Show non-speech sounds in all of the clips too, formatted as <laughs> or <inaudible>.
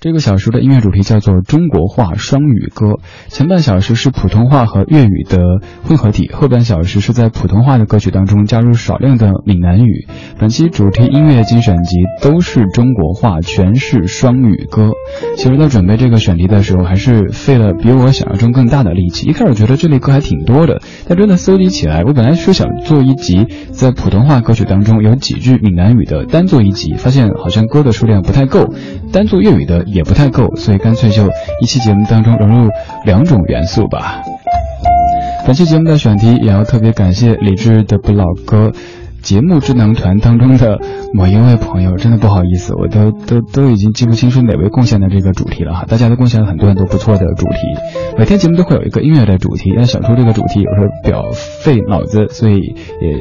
这个小时的音乐主题叫做中国话双语歌，前半小时是普通话和粤语的混合体，后半小时是在普通话的歌曲当中加入少量的闽南语。本期主题音乐精选集都是中国话，全是双语歌。其实，在准备这个选题的时候，还是费了比我想象中更大的力气。一开始觉得这类歌还挺多的，但真的搜集起来，我本来是想做一集在普通话歌曲当中有几句闽南语的单做一集，发现好像歌的数量不太够，单做粤语的也不太够，所以干脆就一期节目当中融入两种元素吧。本期节目的选题也要特别感谢理智的不老歌节目智囊团当中的某一位朋友，真的不好意思，我都都都已经记不清是哪位贡献的这个主题了哈。大家都贡献了很多很多不错的主题，每天节目都会有一个音乐的主题，要想出这个主题有时候比较费脑子，所以也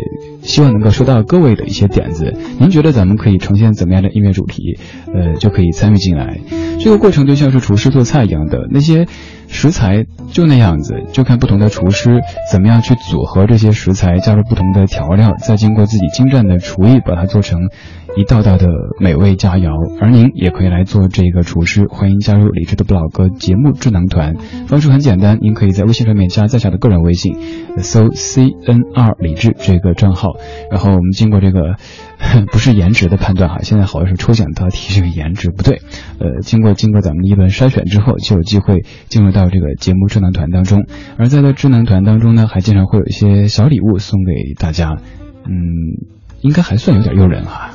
希望能够收到各位的一些点子。您觉得咱们可以呈现怎么样的音乐主题？呃，就可以参与进来。这个过程就像是厨师做菜一样的，那些食材就那样子，就看不同的厨师怎么样去组合这些食材，加入不同的调料，再经过自己精湛的厨艺，把它做成一道道的美味佳肴。而您也可以来做这个厨师，欢迎加入理智的不老哥节目智囊团。方式很简单，您可以在微信上面加在下的个人微信，搜 C N R 理智这个账号，然后我们经过这个。<laughs> 不是颜值的判断哈，现在好像是抽奖答题这个颜值不对，呃，经过经过咱们一轮筛选之后，就有机会进入到这个节目智囊团当中，而在这智囊团当中呢，还经常会有一些小礼物送给大家，嗯，应该还算有点诱人哈。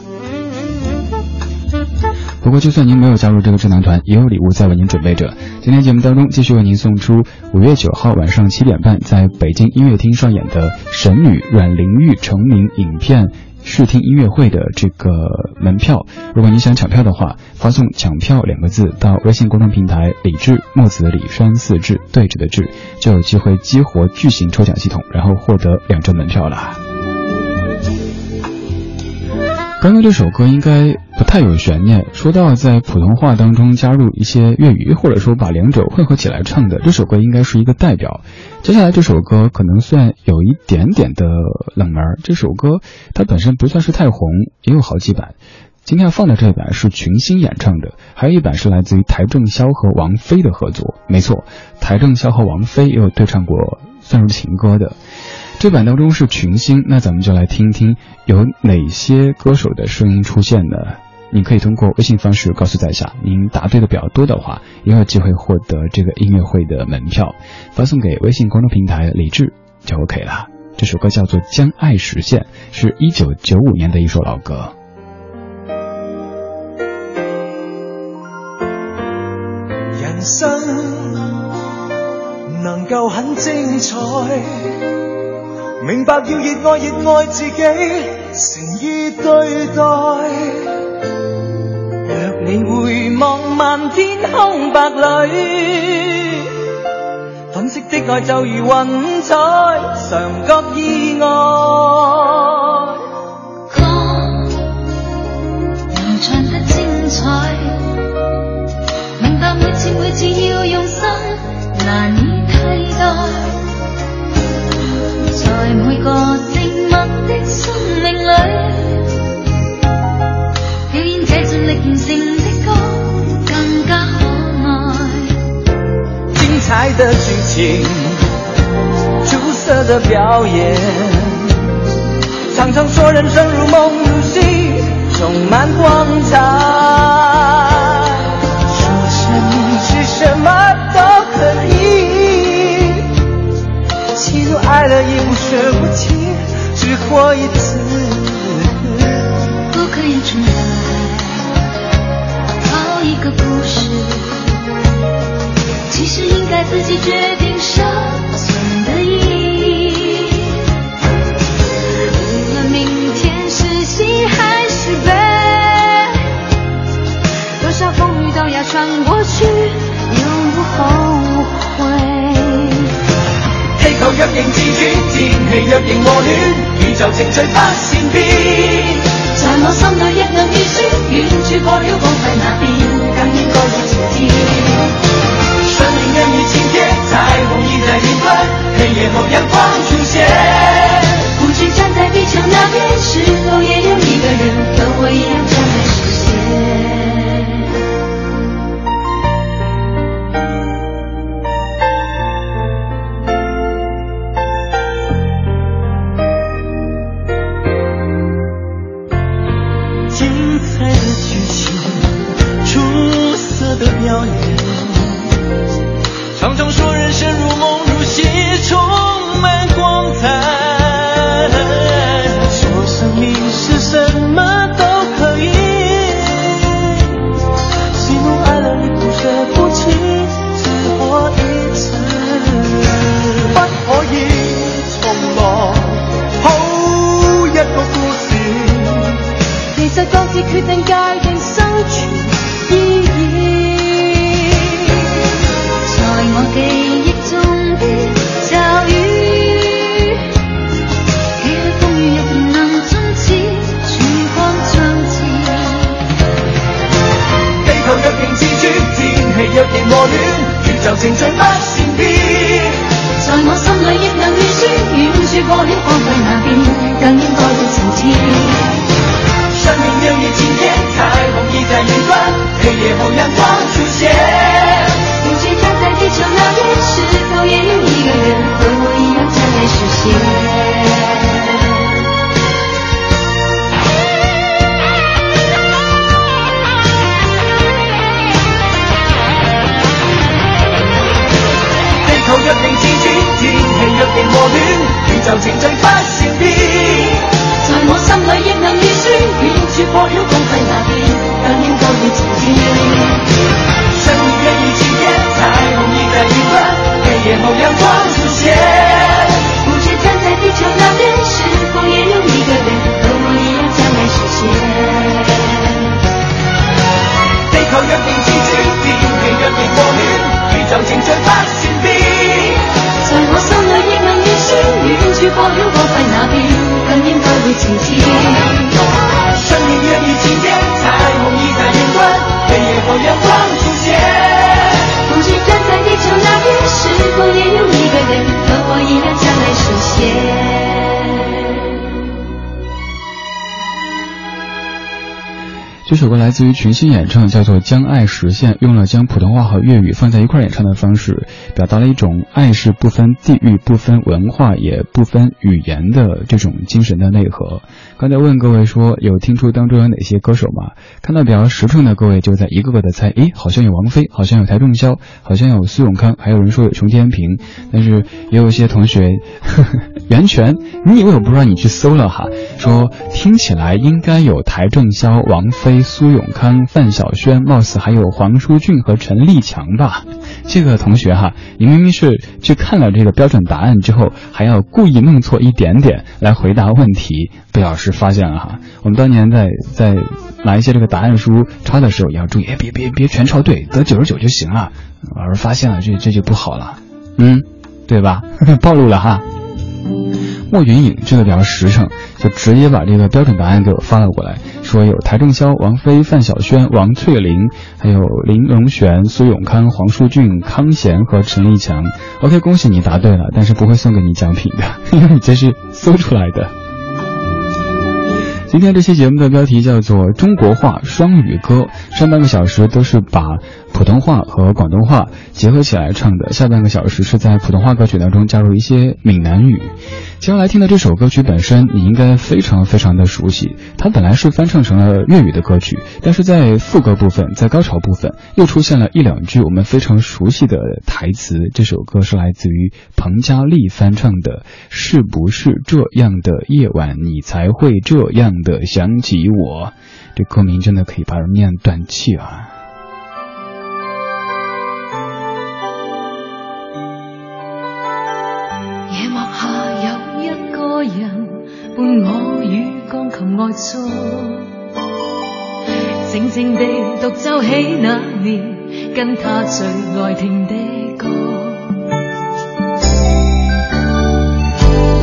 不过，就算您没有加入这个智囊团，也有礼物在为您准备着。今天节目当中，继续为您送出五月九号晚上七点半在北京音乐厅上演的神女阮玲玉成名影片。试听音乐会的这个门票，如果你想抢票的话，发送“抢票”两个字到微信公众平台“李志木子李山四志对峙的志”，就有机会激活巨型抽奖系统，然后获得两张门票了。刚刚这首歌应该不太有悬念，说到在普通话当中加入一些粤语，或者说把两者混合起来唱的，这首歌应该是一个代表。接下来这首歌可能算有一点点的冷门，这首歌它本身不算是太红，也有好几版。今天要放的这一版是群星演唱的，还有一版是来自于邰正宵和王菲的合作。没错，邰正宵和王菲也有对唱过算是情歌的。这版当中是群星，那咱们就来听听有哪些歌手的声音出现呢？你可以通过微信方式告诉在下，您答对的比较多的话，也有机会获得这个音乐会的门票，发送给微信公众平台李志就 OK 了。这首歌叫做《将爱实现》，是一九九五年的一首老歌。人生能夠很精彩。明白要熱愛熱愛自己，誠意對待。若你回望漫天空白里，粉色的愛就如雲彩，常覺意外。歌流暢得精彩，明白每次每次要用心，難以替代。在每個靜默的生命里，表演這盡力完成的歌更加可爱。精彩的剧情，出色的表演，常常说人生如梦如戏，充满光彩。說成是什么爱了已不舍不棄，只活一次。不可以重来，好一个故事，其实应该自己决定若仍和暖，宇宙情趣不善变。在我心里一暗已宣，远处破了光辉那边，更应该有晴天。生命源于晴天，彩虹映在云端，黑夜后阳光出现。不知站在地球那边，是否也有一个人和我一样？算變。在我心里亦能预算，远处过了光輝那边，更應該會晴天。生命有你，今天，彩虹已在云端，黑夜后阳光出现。不知站在地球那边，是否也有一个人和我一样站在视线？和暖，宇宙程序不算變。在我心裏亦能預算，遠處破曉光輝那邊，更應該會晴天。生命若如晴天，彩虹已在雲端，黑夜後陽光出現。不知站在地球那邊，是否也有一個人和我一樣將來實現？地球若定自轉，天氣若定和暖，宇宙程序不預算，遠處破曉光輝那边，更应该会晴天。生命若如晴天，彩虹已在云端，黑夜後陽光出现。不知站在地球那边，是否也有一个人和我一样，将来实现？这首歌来自于群星演唱，叫做《将爱实现》，用了将普通话和粤语放在一块演唱的方式，表达了一种爱是不分地域、不分文化、也不分语言的这种精神的内核。刚才问各位说，有听出当中有哪些歌手吗？看到比较实诚的各位就在一个个的猜，诶，好像有王菲，好像有邰正宵，好像有苏永康，还有人说有熊天平，但是也有一些同学，呵 <laughs> 呵袁泉，你以为我不知道你去搜了哈？说听起来应该有邰正宵、王菲。苏永康、范晓萱，貌似还有黄舒骏和陈立强吧？这个同学哈，你明明是去看了这个标准答案之后，还要故意弄错一点点来回答问题，被老师发现了哈。我们当年在在拿一些这个答案书抄的时候，也要注意，哎，别别别全抄对，得九十九就行了。老师发现了，这这就不好了，嗯，对吧？<laughs> 暴露了哈。莫云影这个比较实诚，就直接把这个标准答案给我发了过来，说有邰正宵、王菲、范晓萱、王翠玲，还有林荣璇、苏永康、黄舒骏、康贤和陈立强。OK，恭喜你答对了，但是不会送给你奖品的，因为你这是搜出来的。今天这期节目的标题叫做《中国话双语歌》，上半个小时都是把普通话和广东话结合起来唱的，下半个小时是在普通话歌曲当中加入一些闽南语。接下来听的这首歌曲本身，你应该非常非常的熟悉。它本来是翻唱成了粤语的歌曲，但是在副歌部分，在高潮部分又出现了一两句我们非常熟悉的台词。这首歌是来自于彭佳丽翻唱的，是不是这样的夜晚你才会这样的想起我？这歌名真的可以把人念断气啊！伴我與鋼琴愛訴，靜靜地獨奏起那年跟他最愛聽的歌。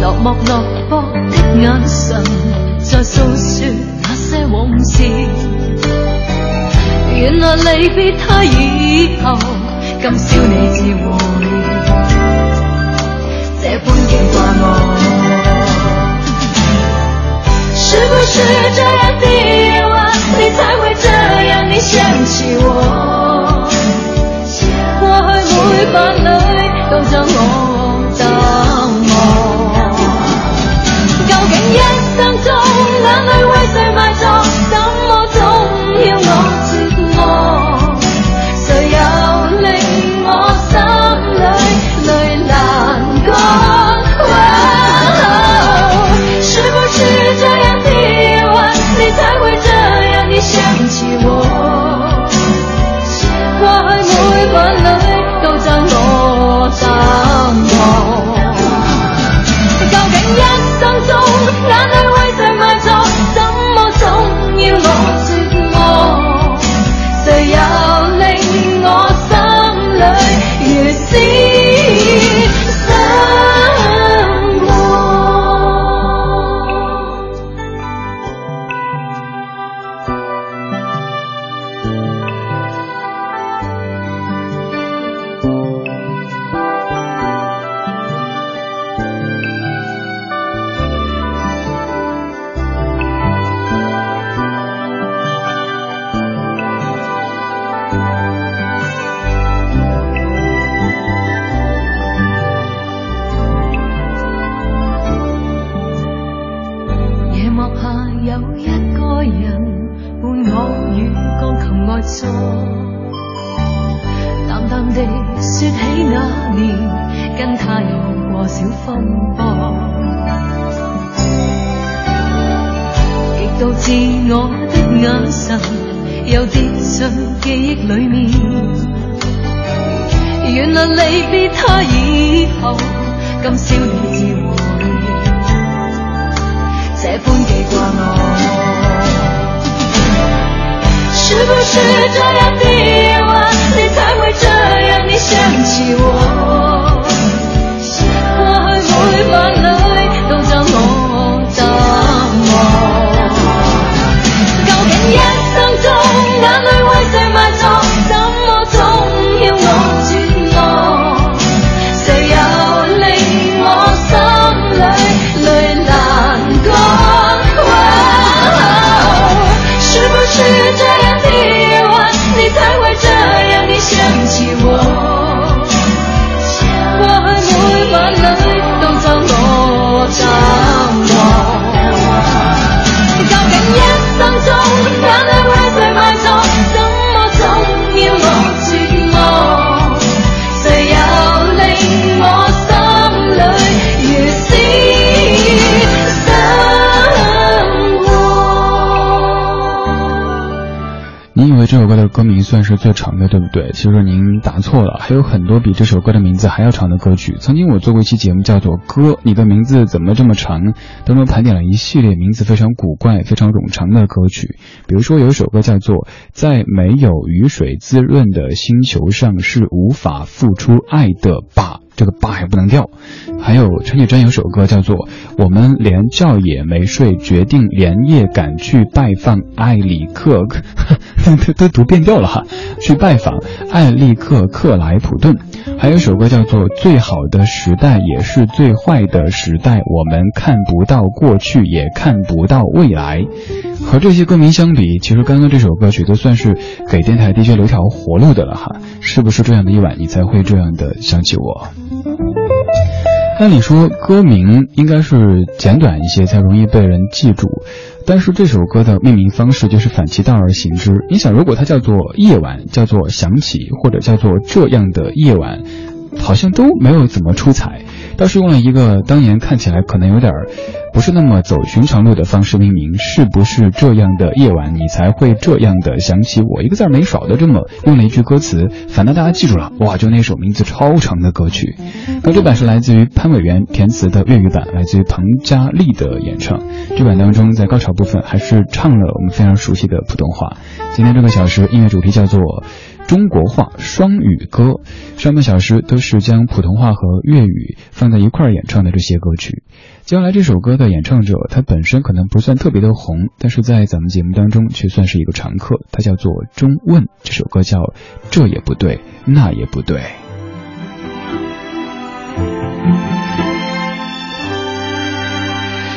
落寞落魄的眼神，在訴說那些往事。原來離別他以後，今宵你自會。這般記掛我，是不是这样的夜晚，你才会这样的想起我？过去每晚里都将我淡忘，究竟一生中眼淚為誰不是这样首歌的歌名算是最长的，对不对？其实您答错了，还有很多比这首歌的名字还要长的歌曲。曾经我做过一期节目，叫做《歌》，你的名字怎么这么长？当中盘点了一系列名字非常古怪、非常冗长的歌曲。比如说有一首歌叫做《在没有雨水滋润的星球上是无法付出爱的吧》。这个吧还不能掉，还有陈绮贞有首歌叫做《我们连觉也没睡，决定连夜赶去拜访艾里克》，都都读变调了哈，去拜访艾利克克莱普顿。还有一首歌叫做《最好的时代也是最坏的时代》，我们看不到过去，也看不到未来。和这些歌名相比，其实刚刚这首歌曲都算是给电台 DJ 留条活路的了哈。是不是这样的一晚，你才会这样的想起我？按理说，歌名应该是简短一些，才容易被人记住。但是这首歌的命名方式就是反其道而行之。你想，如果它叫做《夜晚》，叫做《想起》，或者叫做《这样的夜晚》，好像都没有怎么出彩。倒是用了一个当年看起来可能有点儿不是那么走寻常路的方式命名，是不是这样的夜晚你才会这样的想起我？一个字儿没少的这么用了一句歌词，反倒大家记住了，哇，就那首名字超长的歌曲。那这版是来自于潘伟元填词的粤语版，来自于彭佳丽的演唱。这版当中在高潮部分还是唱了我们非常熟悉的普通话。今天这个小时音乐主题叫做。中国话双语歌，上半小时都是将普通话和粤语放在一块儿演唱的这些歌曲。接下来这首歌的演唱者，他本身可能不算特别的红，但是在咱们节目当中却算是一个常客。他叫做钟问，这首歌叫《这也不对，那也不对》。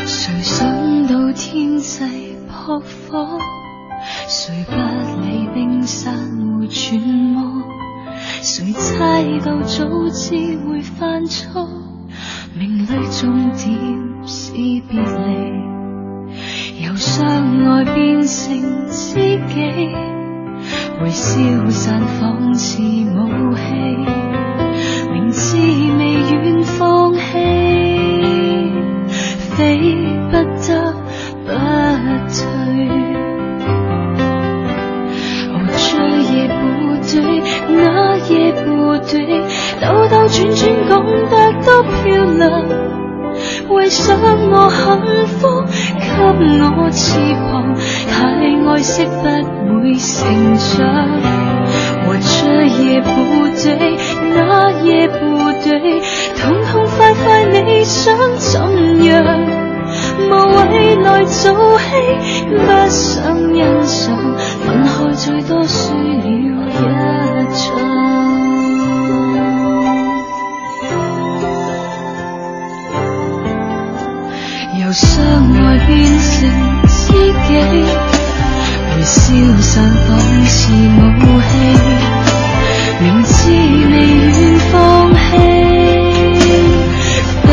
谁想到天际扑火？谁不理冰山会转弯？谁猜到早知会犯错？命里终点是别离，由相爱变成知己，会消散仿似武器，明知未愿放弃，非不得不退。也不对，那夜不对，兜兜转转讲得多。漂亮。为想我幸福，给我翅膀，太爱惜不会成长。和这也不对，那也不对，痛痛快快你想怎样？无谓来做戏，不想欣赏，分开最多输了一场。相爱变成知己，会消散仿似武器，明知未愿放弃，非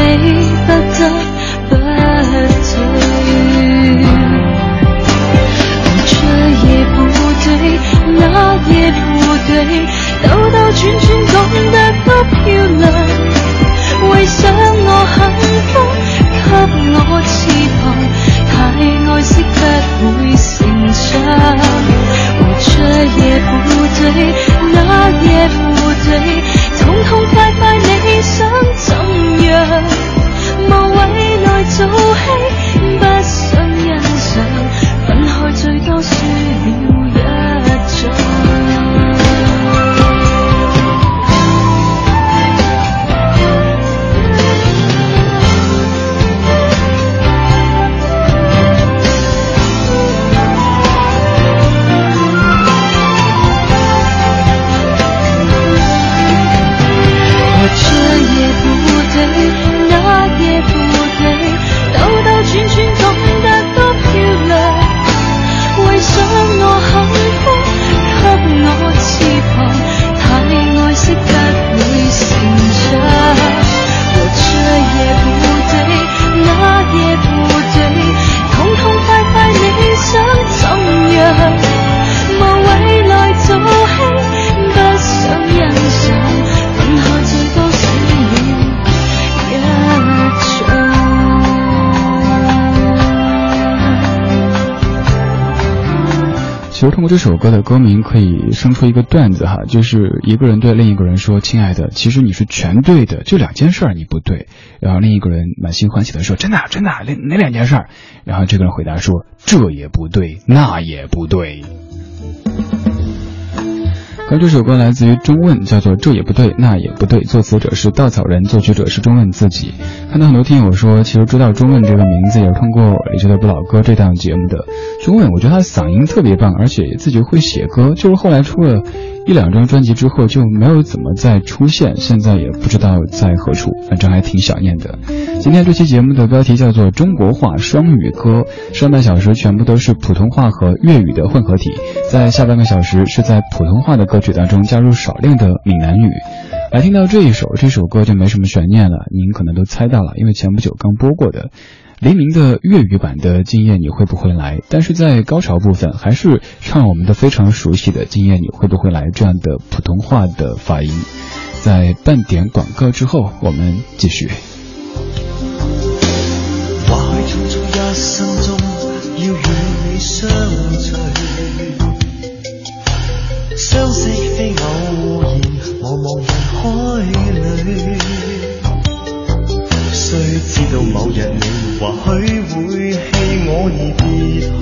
这首歌的歌名可以生出一个段子哈，就是一个人对另一个人说：“亲爱的，其实你是全对的，就两件事儿你不对。”然后另一个人满心欢喜的说：“真的，真的，哪哪两件事儿？”然后这个人回答说：“这也不对，那也不对。”而这首歌来自于中问，叫做《这也不对，那也不对》，作词者是稻草人，作曲者是中问自己。看到很多听友说，其实知道钟问这个名字也是通过《理智的不老歌》这档节目的。钟问，我觉得他嗓音特别棒，而且自己会写歌，就是后来出了。一两张专辑之后就没有怎么再出现，现在也不知道在何处，反正还挺想念的。今天这期节目的标题叫做《中国话双语歌》，上半小时全部都是普通话和粤语的混合体，在下半个小时是在普通话的歌曲当中加入少量的闽南语。来听到这一首，这首歌就没什么悬念了，您可能都猜到了，因为前不久刚播过的。黎明的粤语版的《今夜你会不会来》，但是在高潮部分还是唱我们的非常熟悉的《今夜你会不会来》这样的普通话的发音。在半点广告之后，我们继续。到某日你或许会弃我而别去，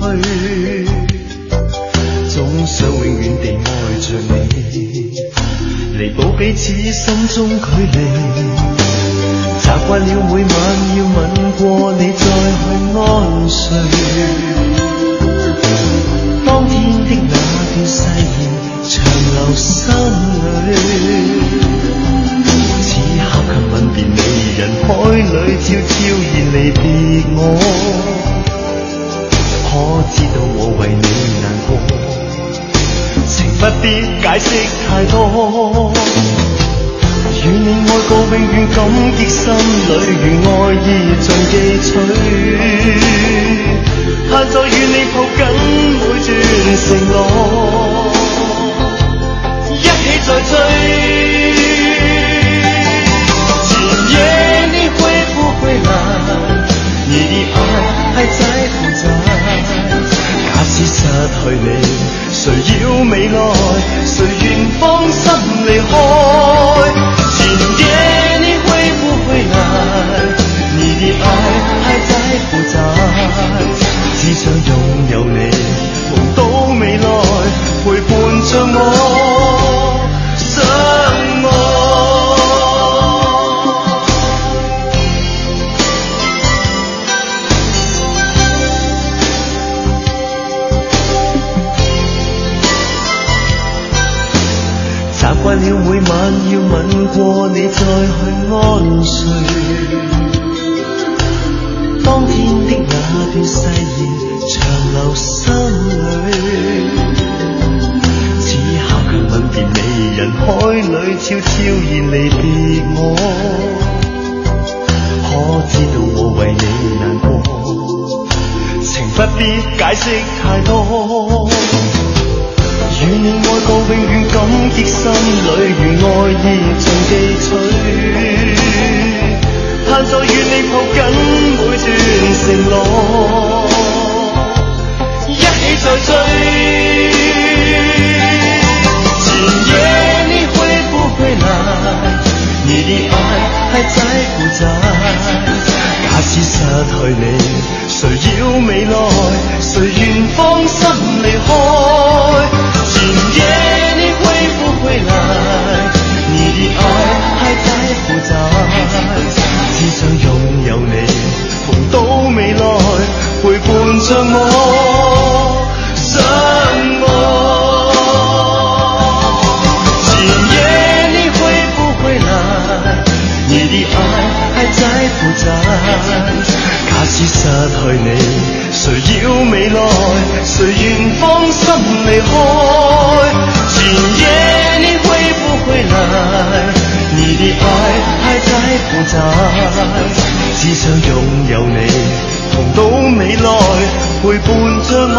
总想永远地爱着你，弥补彼此心中距离。习惯了每晚要吻过你再去安睡，当天的那段誓言长留心里里。吻别你，人海里悄悄然离别我，可知道我为你难过？情不必解释太多，与你爱过永远感激心里，如爱意尽寄取，盼再与你抱紧每段承诺，一起再追。你的爱还在不在？假使失去你，谁要未来？谁愿放心离开？今夜你会不会来？你的爱还在不在？只想拥有你，梦到未来，陪伴着我，惯了每晚要吻过你再去安睡，当天的那段誓言长留心里。此刻却吻别你，人海里悄悄然离别我，可知道我为你难过？情不必解释太多。与你爱过，永远感激心里，如爱意尽寄取。盼再与你抱紧每段承诺，一起再追。今夜你会不会来？你的爱还在不在？假使失去你，谁要未来？谁愿放心离开？今夜你会不会来？你的爱还在不在？只想拥有你，同到未来，陪伴着我，相爱。今夜你会不会来？你的爱还在不在？假使失去你。谁要未来？谁愿放心离开？今夜你会不会来？你的爱还在不在？只想拥有你，同到未来，陪伴着我，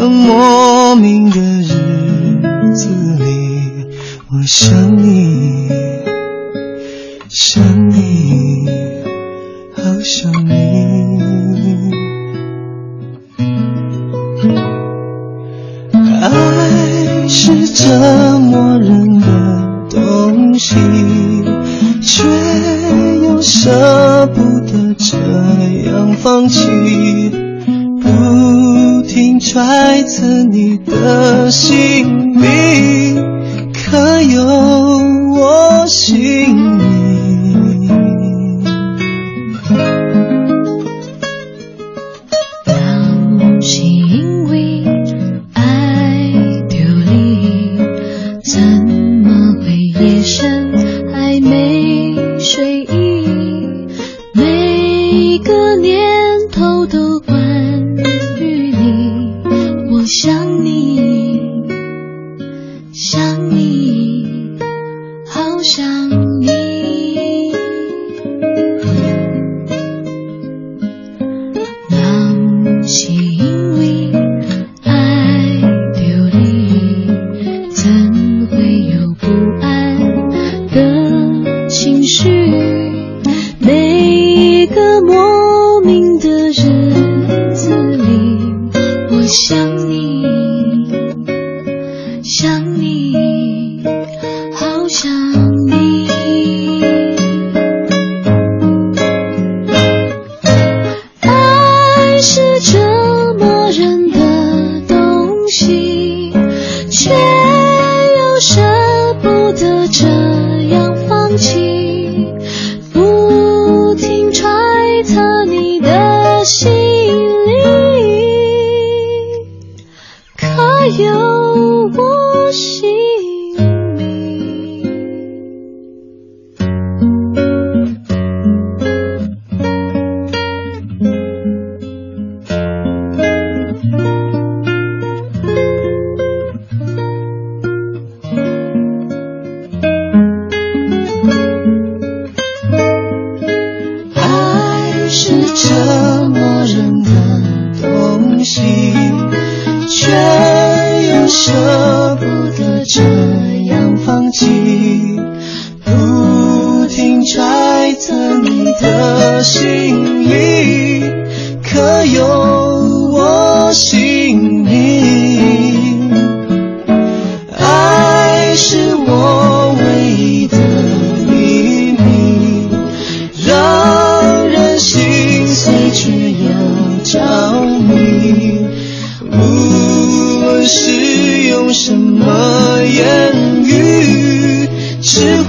在莫名的日子里，我想你。什么言语只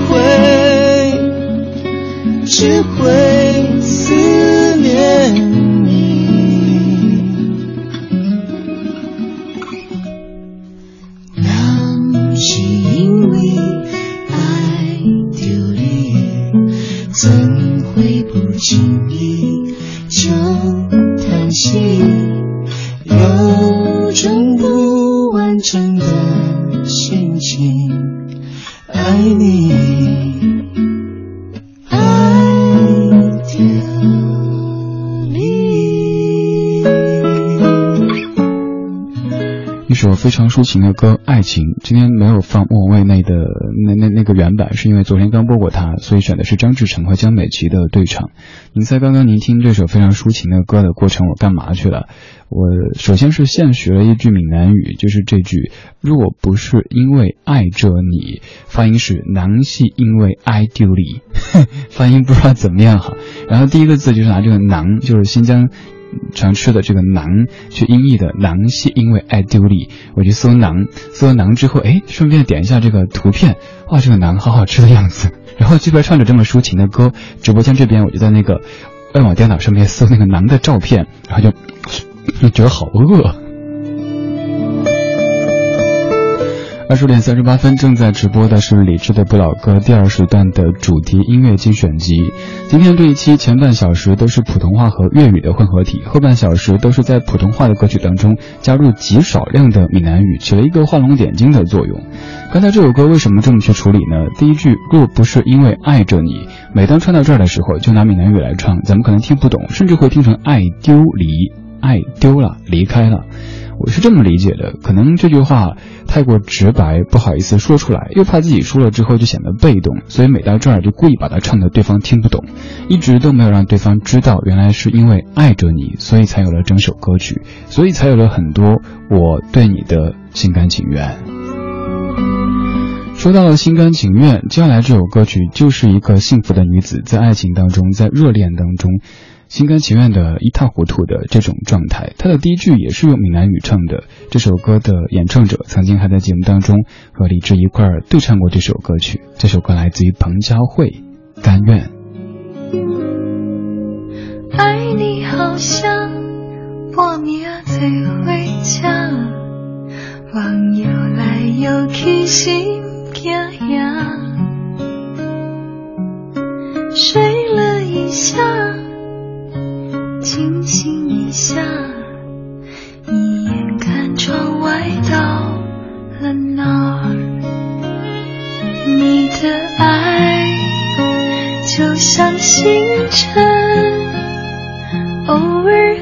非常抒情的歌《爱情》，今天没有放莫文蔚那的那那那个原版，是因为昨天刚播过它，所以选的是张志成和江美琪的对唱。您猜刚刚您听这首非常抒情的歌的过程，我干嘛去了？我首先是现学了一句闽南语，就是这句“若不是因为爱着你”，发音是“囊系因为爱丢你”，<laughs> 发音不知道怎么样哈。然后第一个字就是拿这个“囊”，就是新疆。常吃的这个馕，去音译的馕是，因为爱丢里，我去搜馕，搜了馕之后，哎，顺便点一下这个图片，哇，这个馕好好吃的样子。然后这边唱着这么抒情的歌，直播间这边我就在那个外网电脑上面搜那个馕的照片，然后就觉得好饿。二十点三十八分，正在直播的是李志的不老歌第二时段的主题音乐精选集。今天这一期前半小时都是普通话和粤语的混合体，后半小时都是在普通话的歌曲当中加入极少量的闽南语，起了一个画龙点睛的作用。刚才这首歌为什么这么去处理呢？第一句若不是因为爱着你，每当唱到这儿的时候，就拿闽南语来唱，咱们可能听不懂，甚至会听成爱丢离，爱丢了，离开了。我是这么理解的，可能这句话太过直白，不好意思说出来，又怕自己说了之后就显得被动，所以每到这儿就故意把它唱的对方听不懂，一直都没有让对方知道，原来是因为爱着你，所以才有了整首歌曲，所以才有了很多我对你的心甘情愿。说到了心甘情愿，接下来这首歌曲就是一个幸福的女子在爱情当中，在热恋当中。心甘情愿的一塌糊涂的这种状态，他的第一句也是用闽南语唱的。这首歌的演唱者曾经还在节目当中和李志一块儿对唱过这首歌曲。这首歌来自于彭佳慧，《甘愿》。爱你好像半夜坐回家，望游来游去心惊呀，睡了一下。清醒一下，一眼看窗外到了哪儿？你的爱就像星辰，偶尔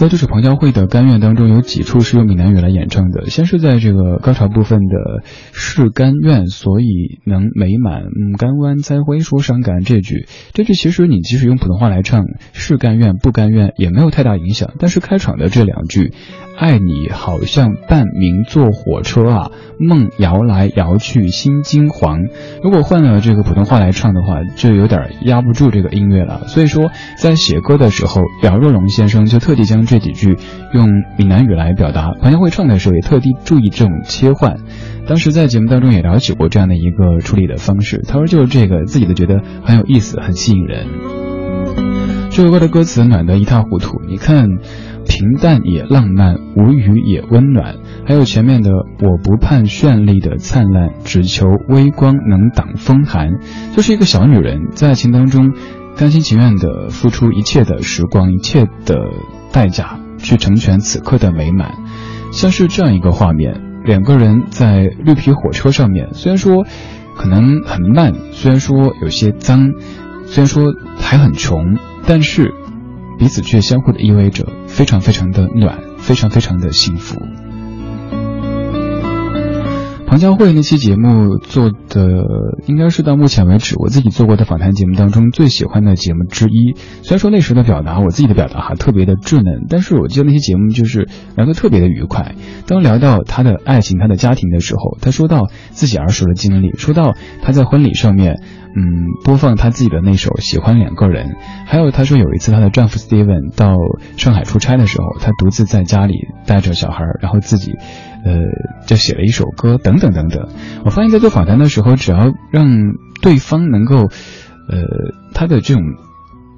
在这首彭佳慧的《甘愿》当中，有几处是用闽南语来演唱的。先是在这个高潮部分的“是甘愿，所以能美满”，嗯，甘愿才会说伤感这句。这句其实你即使用普通话来唱，“是甘愿，不甘愿”也没有太大影响。但是开场的这两句。爱你好像半明坐火车啊，梦摇来摇去心惊惶。如果换了这个普通话来唱的话，就有点压不住这个音乐了。所以说，在写歌的时候，姚若龙先生就特地将这几句用闽南语来表达。庞小慧唱的时候也特地注意这种切换。当时在节目当中也了解过这样的一个处理的方式。他说就是这个，自己都觉得很有意思，很吸引人。这首歌的歌词暖得一塌糊涂，你看。平淡也浪漫，无语也温暖。还有前面的“我不盼绚丽的灿烂，只求微光能挡风寒”，就是一个小女人在爱情当中，甘心情愿的付出一切的时光，一切的代价，去成全此刻的美满。像是这样一个画面：两个人在绿皮火车上面，虽然说可能很慢，虽然说有些脏，虽然说还很穷，但是。彼此却相互的依偎着，非常非常的暖，非常非常的幸福。庞娇慧那期节目做的应该是到目前为止我自己做过的访谈节目当中最喜欢的节目之一。虽然说那时的表达，我自己的表达还特别的稚嫩，但是我记得那期节目就是聊得特别的愉快。当聊到他的爱情、他的家庭的时候，他说到自己儿时的经历，说到他在婚礼上面。嗯，播放他自己的那首《喜欢两个人》，还有他说有一次她的丈夫 Steven 到上海出差的时候，他独自在家里带着小孩，然后自己，呃，就写了一首歌，等等等等。我发现，在做访谈的时候，只要让对方能够，呃，他的这种。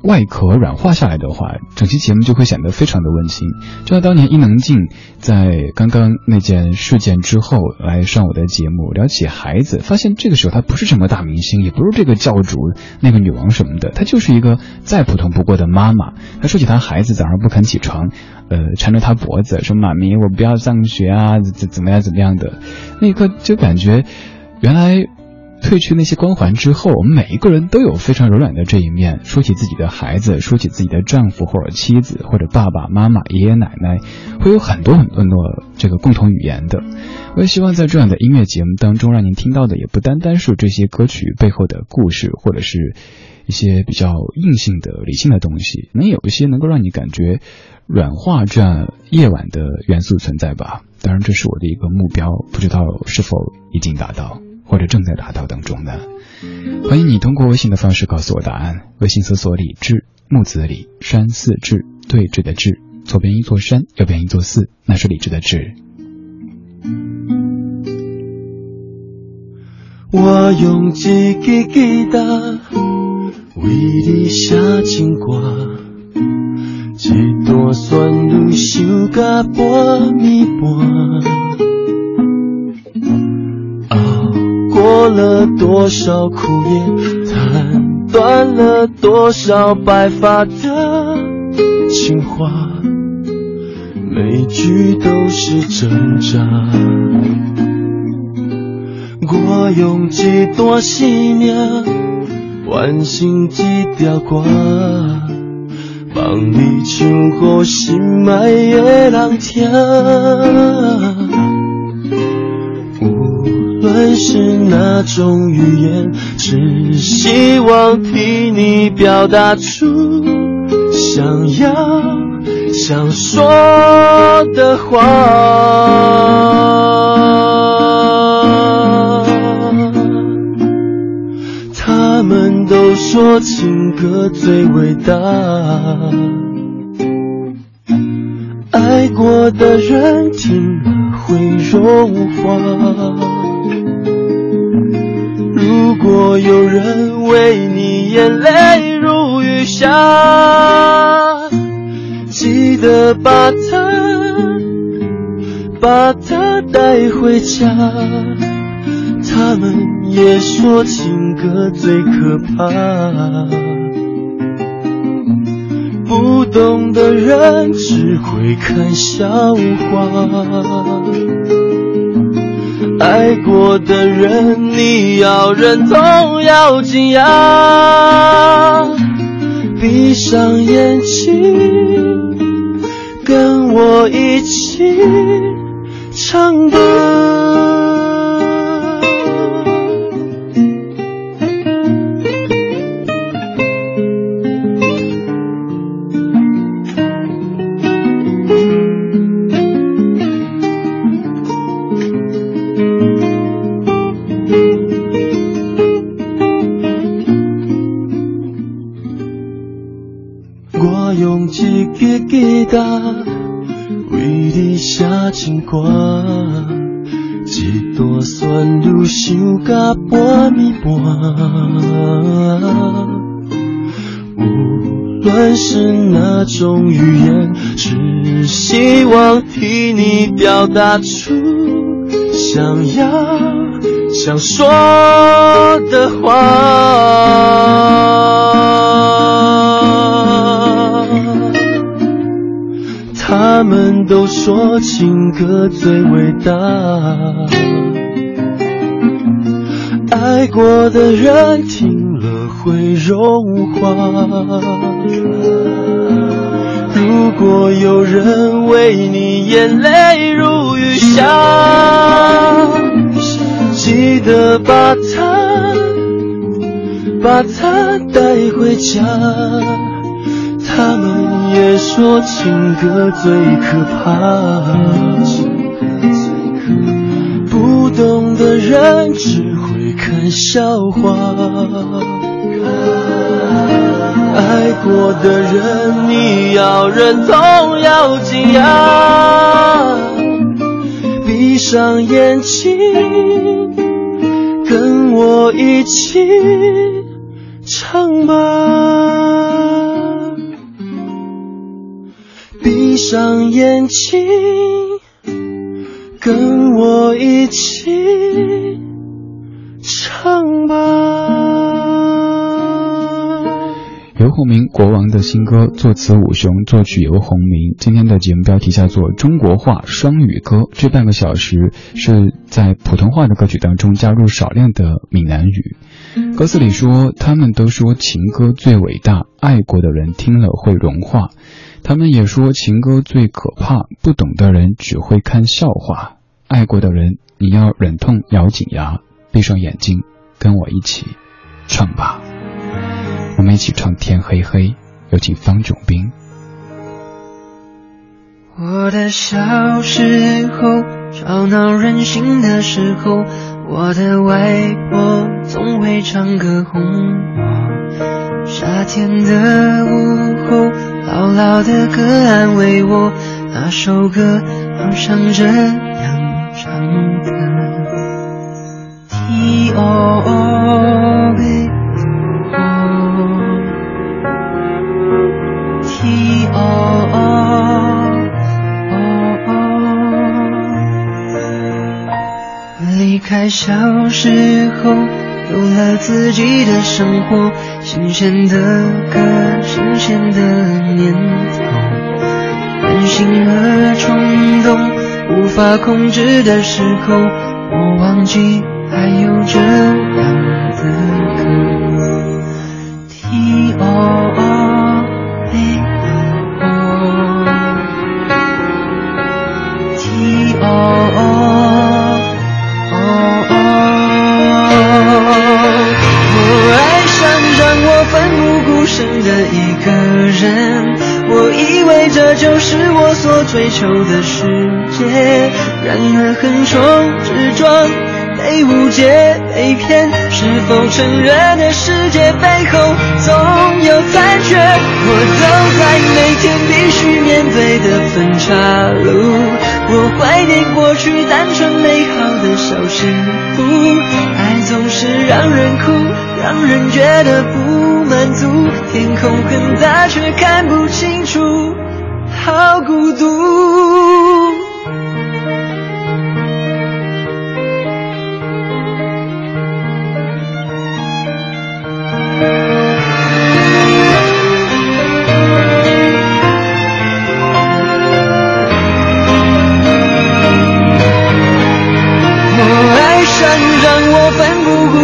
外壳软化下来的话，整期节目就会显得非常的温馨。就像当年伊能静在刚刚那件事件之后来上我的节目，聊起孩子，发现这个时候她不是什么大明星，也不是这个教主、那个女王什么的，她就是一个再普通不过的妈妈。她说起她孩子早上不肯起床，呃，缠着她脖子说：“妈咪，我不要上学啊，怎怎么样怎么样的。”那一刻就感觉，原来。<laughs> 褪去那些光环之后，我们每一个人都有非常柔软的这一面。说起自己的孩子，说起自己的丈夫或者妻子，或者爸爸妈妈、爷爷奶奶，会有很多很多这个共同语言的。我也希望在这样的音乐节目当中，让您听到的也不单单是这些歌曲背后的故事，或者是一些比较硬性的、理性的东西，能有一些能够让你感觉软化这样夜晚的元素存在吧。当然，这是我的一个目标，不知道是否已经达到。或者正在达到当中呢？欢迎你通过微信的方式告诉我答案。微信搜索“李志木子李山寺志对峙的志，左边一座山，右边一座寺，那是李志的志。我用一支吉他为你写情歌，一段旋律唱到半暝半。过了多少苦夜，弹断了多少白发的情话，每句都是挣扎。我用一段思念唤醒一条歌，帮你唱给心爱的人听。无论是哪种语言，只希望替你表达出想要想说的话。他们都说情歌最伟大，爱过的人听了会融化。如果有人为你眼泪如雨下，记得把它把它带回家。他他们也说情歌最可怕，不懂的人只会看笑话。爱过的人，你要忍痛，要惊讶。闭上眼睛，跟我一起唱歌。写情歌，一段旋律想甲半暝半。无论是哪种语言，只希望替你表达出想要想说的话。说情歌最伟大，爱过的人听了会融化。如果有人为你眼泪如雨下，记得把它把它带回家。也说情歌最可怕，不懂的人只会看笑话。爱过的人，你要认同，要惊讶。闭上眼睛，跟我一起唱吧。上眼睛，跟我一起唱吧。游鸿明国王的新歌，作词武雄，作曲游鸿明。今天的节目标题叫做《中国话双语歌》，这半个小时是在普通话的歌曲当中加入少量的闽南语。歌词里说，他们都说情歌最伟大，爱过的人听了会融化。他们也说情歌最可怕，不懂的人只会看笑话。爱过的人，你要忍痛咬紧牙，闭上眼睛，跟我一起唱吧。我们一起唱《天黑黑》，有请方炯斌。我的小时候，吵闹任性的时候，我的外婆总会唱歌哄我。夏天的午后。老老的歌安慰我，那首歌好像这样唱的：T O O B O，T O O O，离开小时候。有了自己的生活，新鲜的歌，新鲜的念头，任性和冲动无法控制的时候，我忘记还有这样的歌。T O O A O T O O。的一个人，我以为这就是我所追求的世界，然而横冲直撞，被误解被骗，是否成人的世界背后总有残缺？我走在每天必须面对的分岔路，我怀念过去单纯美好的小幸福，爱总是让人哭，让人觉得不。满足，天空很大却看不清楚，好孤独。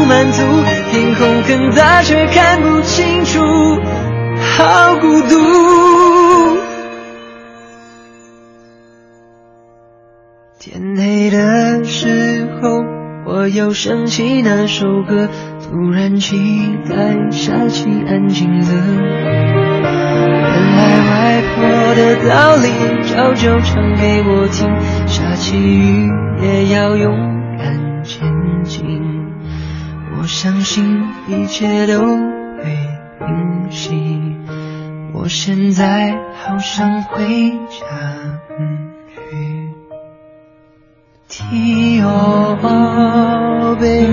不满足，天空很大却看不清楚，好孤独。天黑的时候，我又想起那首歌，突然期待下起安静了。原来外婆的道理早就唱给我听，下起雨也要勇敢前进。我相信一切都会平息。我现在好想回家去。T O baby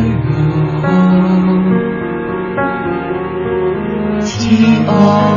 T O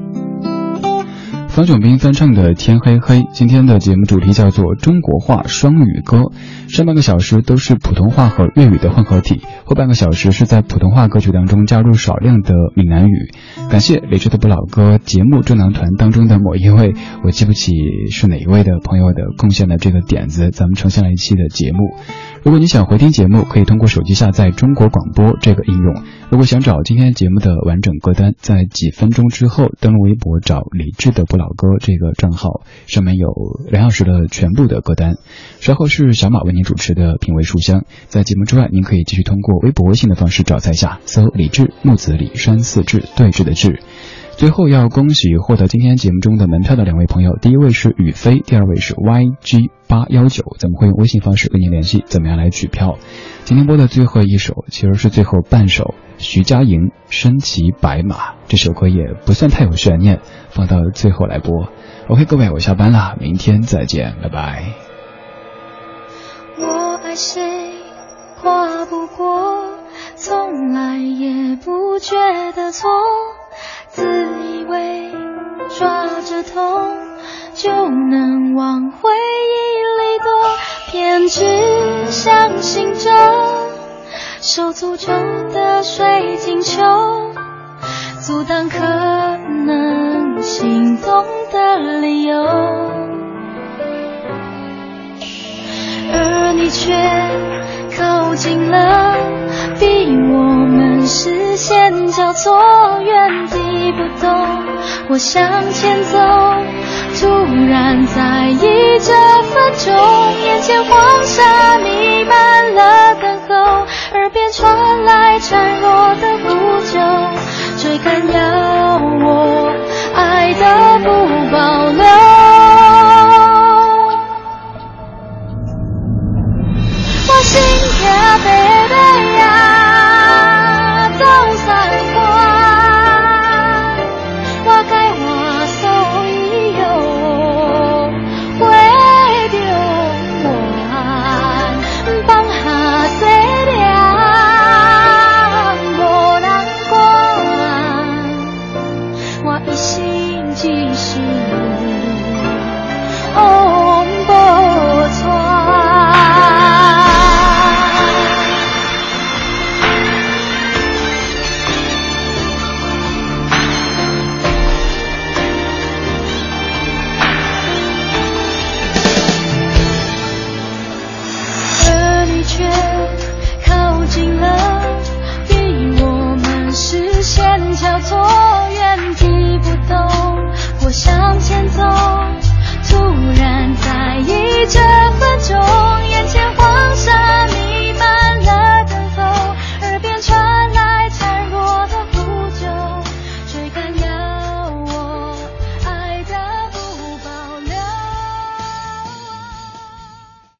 方炯斌翻唱的《天黑黑》，今天的节目主题叫做中国话双语歌。上半个小时都是普通话和粤语的混合体，后半个小时是在普通话歌曲当中加入少量的闽南语。感谢理智的不老歌节目智囊团当中的某一位，我记不起是哪一位的朋友的贡献的这个点子，咱们呈现了一期的节目。如果你想回听节目，可以通过手机下载中国广播这个应用。如果想找今天节目的完整歌单，在几分钟之后登录微博找“李志的不老歌”这个账号，上面有两小时的全部的歌单。稍后是小马为您主持的品味书香。在节目之外，您可以继续通过微博、微信的方式找在下搜“李志木子李山四志对峙的志”。最后要恭喜获得今天节目中的门票的两位朋友，第一位是宇飞，第二位是 YG 八幺九。咱们会用微信方式跟您联系，怎么样来取票？今天播的最后一首，其实是最后半首，徐佳莹《身骑白马》这首歌也不算太有悬念，放到最后来播。OK，各位，我下班了，明天再见，拜拜。我爱谁，跨不过，从来也不觉得错。自以为抓着痛就能往回忆里躲，偏执相信着受诅咒的水晶球，阻挡可能心动的理由，而你却靠近了，逼我们视线交错，原地不动。我向前走，突然在意这分钟，